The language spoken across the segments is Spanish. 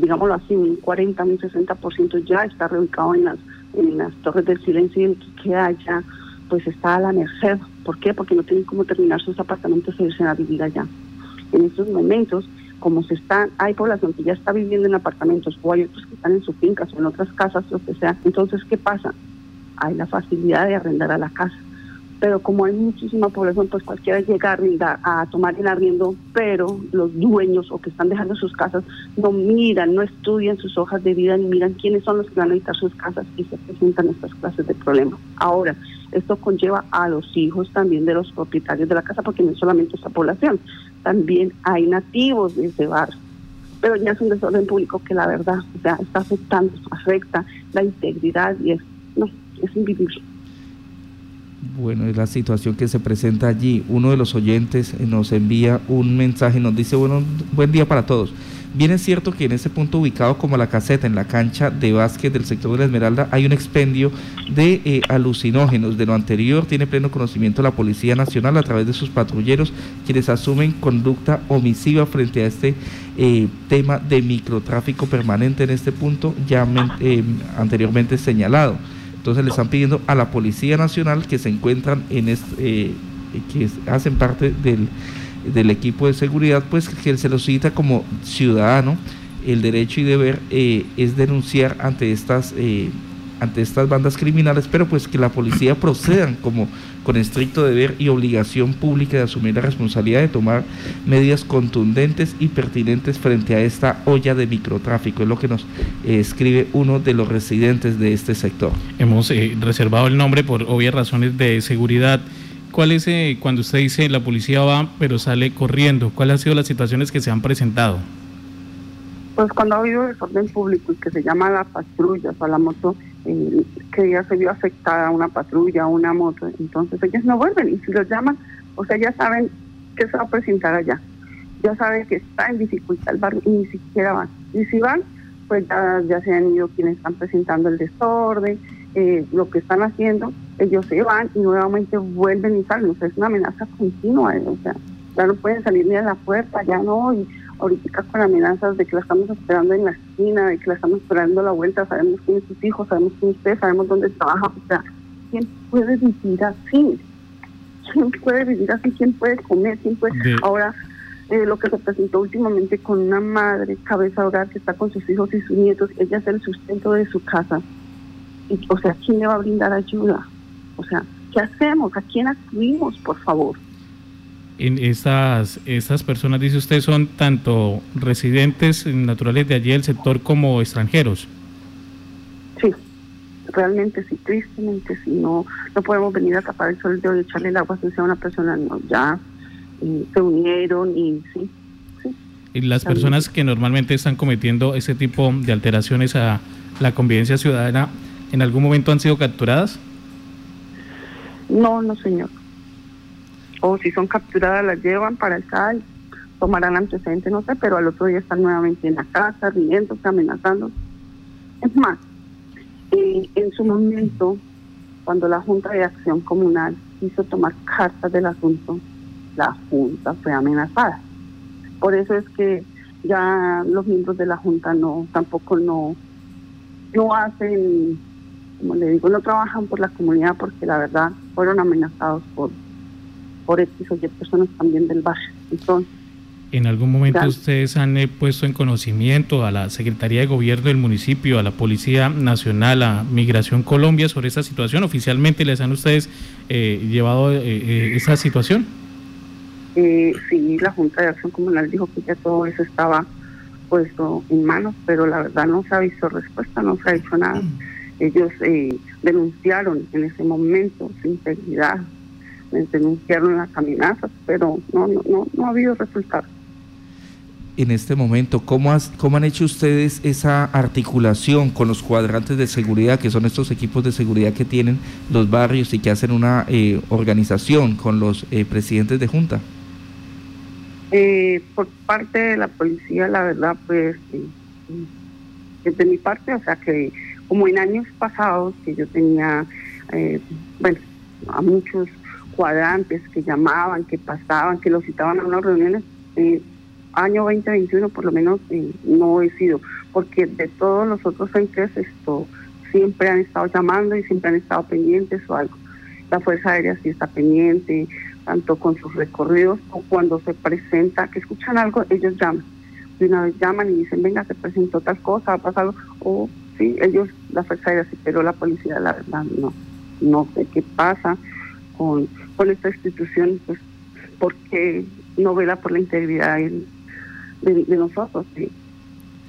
digámoslo así, un 40, un 60% ya está reubicado en las, en las torres del silencio y el que haya, pues está a la merced. ¿Por qué? Porque no tienen cómo terminar sus apartamentos e irse a vivir allá. En estos momentos, como se está, hay población que ya está viviendo en apartamentos o hay otros que están en sus fincas o en otras casas, lo que sea. Entonces, ¿qué pasa? Hay la facilidad de arrendar a la casa pero como hay muchísima población, pues cualquiera llega a, a tomar el arriendo, pero los dueños o que están dejando sus casas no miran, no estudian sus hojas de vida, ni miran quiénes son los que van a editar sus casas y se presentan estas clases de problemas. Ahora, esto conlleva a los hijos también de los propietarios de la casa, porque no es solamente esta población, también hay nativos de ese barrio pero ya es un desorden público que la verdad, o está afectando, afecta la integridad y es, no, es invivible. Bueno, es la situación que se presenta allí. Uno de los oyentes eh, nos envía un mensaje, nos dice, bueno, buen día para todos. Bien es cierto que en ese punto ubicado como la caseta, en la cancha de básquet del sector de la Esmeralda, hay un expendio de eh, alucinógenos. De lo anterior tiene pleno conocimiento la Policía Nacional a través de sus patrulleros, quienes asumen conducta omisiva frente a este eh, tema de microtráfico permanente en este punto ya anteriormente señalado. Entonces le están pidiendo a la Policía Nacional que se encuentran en este, que hacen parte del, del, equipo de seguridad, pues que se los cita como ciudadano. El derecho y deber eh, es denunciar ante estas eh, ante estas bandas criminales, pero pues que la policía procedan como con estricto deber y obligación pública de asumir la responsabilidad de tomar medidas contundentes y pertinentes frente a esta olla de microtráfico, es lo que nos eh, escribe uno de los residentes de este sector. Hemos eh, reservado el nombre por obvias razones de seguridad. ¿Cuál es, eh, cuando usted dice la policía va pero sale corriendo, cuáles han sido las situaciones que se han presentado? Pues cuando ha habido desorden público y que se llama la patrulla o la moto, eh, que ya se vio afectada una patrulla, una moto, entonces ellos no vuelven y si los llaman, o sea, ya saben que se va a presentar allá, ya saben que está en dificultad el barrio y ni siquiera van. Y si van, pues ya, se han ido quienes están presentando el desorden, eh, lo que están haciendo, ellos se van y nuevamente vuelven y salen, o sea, es una amenaza continua, o sea, ya no pueden salir ni a la puerta, ya no, y ahorita con amenazas de que la estamos esperando en la esquina, de que la estamos esperando a la vuelta, sabemos quién es sus hijos, sabemos quién es usted, sabemos dónde trabaja, o sea, ¿quién puede vivir así? ¿Quién puede vivir así? ¿Quién puede comer? ¿Quién puede...? Ahora, eh, lo que se presentó últimamente con una madre cabeza de hogar que está con sus hijos y sus nietos, ella es el sustento de su casa. Y, o sea, ¿quién le va a brindar ayuda? O sea, ¿qué hacemos? ¿A quién acudimos, por favor? En estas, estas personas, dice usted, son tanto residentes naturales de allí del sector como extranjeros. Sí, realmente sí, tristemente sí, no, no podemos venir a tapar el sol de echarle el agua a una persona, no, ya se unieron y sí. ¿Y las personas que normalmente están cometiendo ese tipo de alteraciones a la convivencia ciudadana, en algún momento han sido capturadas? No, no, señor o si son capturadas las llevan para el CAI, tomarán antecedentes, no sé, pero al otro día están nuevamente en la casa, riendo, amenazando. Es más, en su momento, cuando la Junta de Acción Comunal quiso tomar cartas del asunto, la Junta fue amenazada. Por eso es que ya los miembros de la Junta no, tampoco no, no hacen, como le digo, no trabajan por la comunidad porque la verdad fueron amenazados por por X o Y personas también del barrio. Entonces, ¿En algún momento ustedes han eh, puesto en conocimiento a la Secretaría de Gobierno del municipio, a la Policía Nacional, a Migración Colombia sobre esta situación? ¿Oficialmente les han ustedes eh, llevado eh, esa situación? sí, la Junta de Acción Comunal dijo que ya todo eso estaba puesto en manos, pero la verdad no se ha visto respuesta, no se ha hecho nada. Ellos denunciaron en ese momento su integridad, denunciaron las amenazas, pero no, no, no, no ha habido resultados. En este momento, ¿cómo, ¿cómo han hecho ustedes esa articulación con los cuadrantes de seguridad, que son estos equipos de seguridad que tienen los barrios y que hacen una eh, organización con los eh, presidentes de junta? Eh, por parte de la policía, la verdad, pues, de mi parte, o sea que como en años pasados que yo tenía, bueno, a muchos cuadrantes que llamaban, que pasaban, que los citaban a unas reuniones, eh, año 2021 por lo menos eh, no he sido, porque de todos los otros entes esto siempre han estado llamando y siempre han estado pendientes o algo. La Fuerza Aérea sí está pendiente, tanto con sus recorridos o cuando se presenta, que escuchan algo, ellos llaman. De una vez llaman y dicen, venga, se presentó tal cosa, ha pasado, o sí, ellos, la Fuerza Aérea sí, pero la policía, la verdad, no. No sé qué pasa con, esta institución, pues, porque no vela por la integridad de, nosotros, de,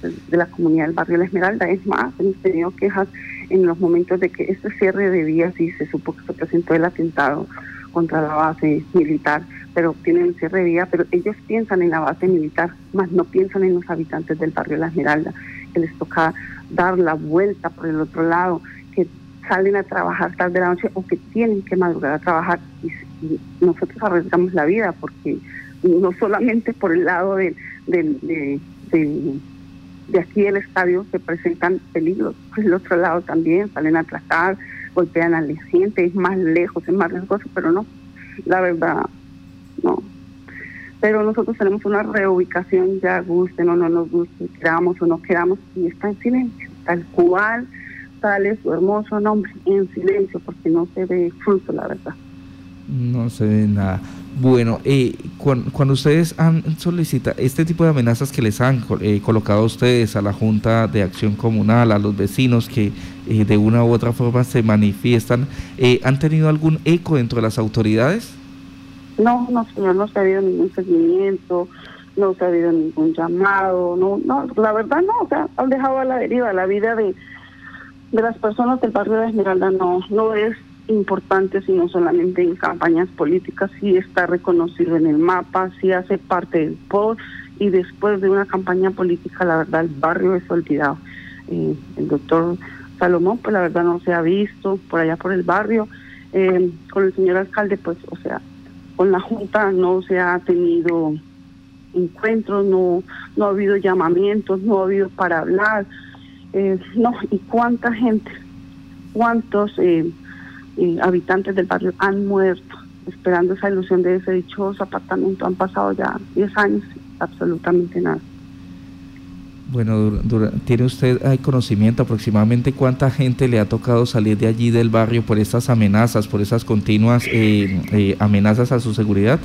de, la comunidad del barrio La Esmeralda. Es más, hemos tenido quejas en los momentos de que este cierre de vías y se supo que se presentó el atentado contra la base militar, pero tienen cierre de vía, pero ellos piensan en la base militar, más no piensan en los habitantes del barrio La Esmeralda, que les toca dar la vuelta por el otro lado, salen a trabajar tarde de la noche o que tienen que madrugar a trabajar y, nosotros arriesgamos la vida porque no solamente por el lado de, de, de, aquí del estadio se presentan peligros, por el otro lado también salen a atracar, golpean al gente, es más lejos, es más riesgoso, pero no, la verdad, no. Pero nosotros tenemos una reubicación, ya guste, no, no nos guste, quedamos o no quedamos, y está en silencio, tal cual sale su hermoso nombre en silencio, porque no se ve fruto, la verdad. No se ve nada. Bueno, eh, cuando, ustedes han solicitado este tipo de amenazas que les han eh, colocado a ustedes, a la Junta de Acción Comunal, a los vecinos que eh, de una u otra forma se manifiestan, ¿han tenido algún eco dentro de las autoridades? No, no, señor, no se ha habido ningún seguimiento, no se ha habido ningún llamado, no, no, la verdad no, o sea, han dejado a la deriva la vida de, de las personas del barrio de Esmeralda, no, no es importante, sino solamente en campañas políticas, sí está reconocido en el mapa, sí hace parte del POD y después de una campaña política, la verdad, el barrio es olvidado. Eh, el doctor Salomón, pues la verdad no se ha visto por allá por el barrio. Eh, con el señor alcalde, pues, o sea, con la Junta no se ha tenido encuentros, no, no ha habido llamamientos, no ha habido para hablar. Eh, no, y cuánta gente, cuántos eh, habitantes del barrio han muerto esperando esa ilusión de ese dichoso apartamento. Han pasado ya 10 años, absolutamente nada. Bueno, ¿tiene usted hay conocimiento aproximadamente cuánta gente le ha tocado salir de allí del barrio por estas amenazas, por esas continuas eh, eh, amenazas a su seguridad?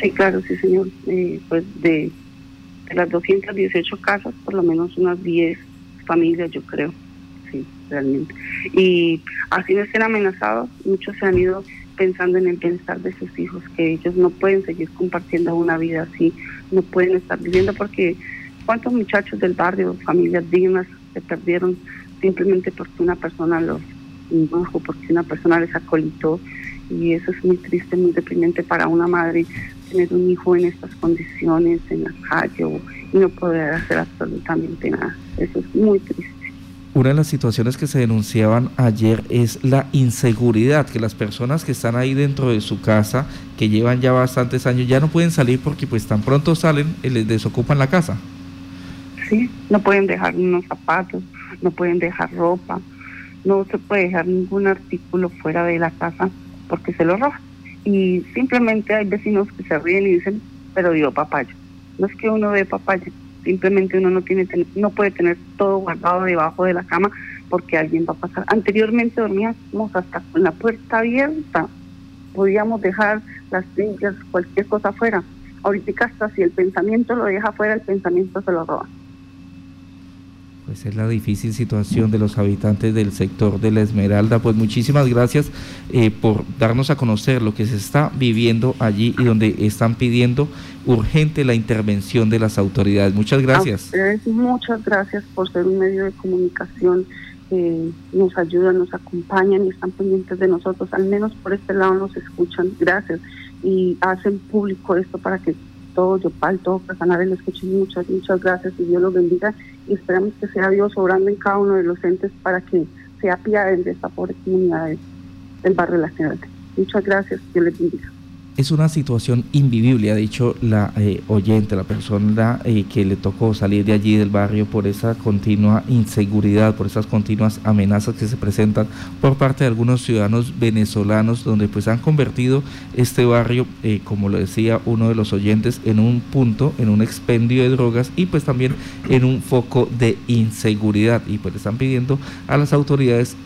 Sí, claro, sí, señor. Eh, pues de, de las 218 casas, por lo menos unas 10 familias, yo creo sí, realmente. Y así no estén amenazados, muchos se han ido pensando en el bienestar de sus hijos, que ellos no pueden seguir compartiendo una vida así, no pueden estar viviendo porque cuántos muchachos del barrio, familias dignas, se perdieron simplemente porque una persona los indujo, porque una persona les acolitó y eso es muy triste, muy deprimente para una madre tener un hijo en estas condiciones, en la calle y no poder hacer absolutamente nada. Eso es muy triste. Una de las situaciones que se denunciaban ayer es la inseguridad, que las personas que están ahí dentro de su casa, que llevan ya bastantes años, ya no pueden salir porque pues tan pronto salen y les desocupan la casa. Sí, no pueden dejar unos zapatos, no pueden dejar ropa, no se puede dejar ningún artículo fuera de la casa porque se lo roban. Y simplemente hay vecinos que se ríen y dicen, pero dio papaya. No es que uno dé papaya, Simplemente uno no tiene no puede tener todo guardado debajo de la cama porque alguien va a pasar. Anteriormente dormíamos hasta con la puerta abierta. Podíamos dejar las sillas, cualquier cosa afuera. Ahorita hasta si el pensamiento lo deja afuera, el pensamiento se lo roba pues es la difícil situación de los habitantes del sector de la Esmeralda. Pues muchísimas gracias eh, por darnos a conocer lo que se está viviendo allí y donde están pidiendo urgente la intervención de las autoridades. Muchas gracias. muchas gracias por ser un medio de comunicación que nos ayudan, nos acompañan y están pendientes de nosotros. Al menos por este lado nos escuchan. Gracias. Y hacen público esto para que todo Yopal, todo Casanare lo escuchen. Muchas, muchas gracias y Dios los bendiga y esperamos que sea Dios obrando en cada uno de los entes para que se apiaden de esta pobre comunidad del barrio de la Ciudad. Muchas gracias, Dios les bendiga. Es una situación invivible, ha dicho la eh, oyente, la persona eh, que le tocó salir de allí del barrio por esa continua inseguridad, por esas continuas amenazas que se presentan por parte de algunos ciudadanos venezolanos, donde pues han convertido este barrio, eh, como lo decía uno de los oyentes, en un punto, en un expendio de drogas y pues también en un foco de inseguridad. Y pues están pidiendo a las autoridades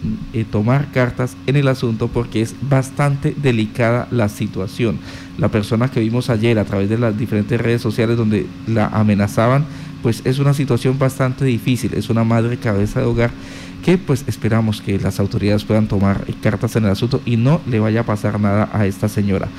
tomar cartas en el asunto porque es bastante delicada la situación. La persona que vimos ayer a través de las diferentes redes sociales donde la amenazaban, pues es una situación bastante difícil, es una madre cabeza de hogar que pues esperamos que las autoridades puedan tomar cartas en el asunto y no le vaya a pasar nada a esta señora.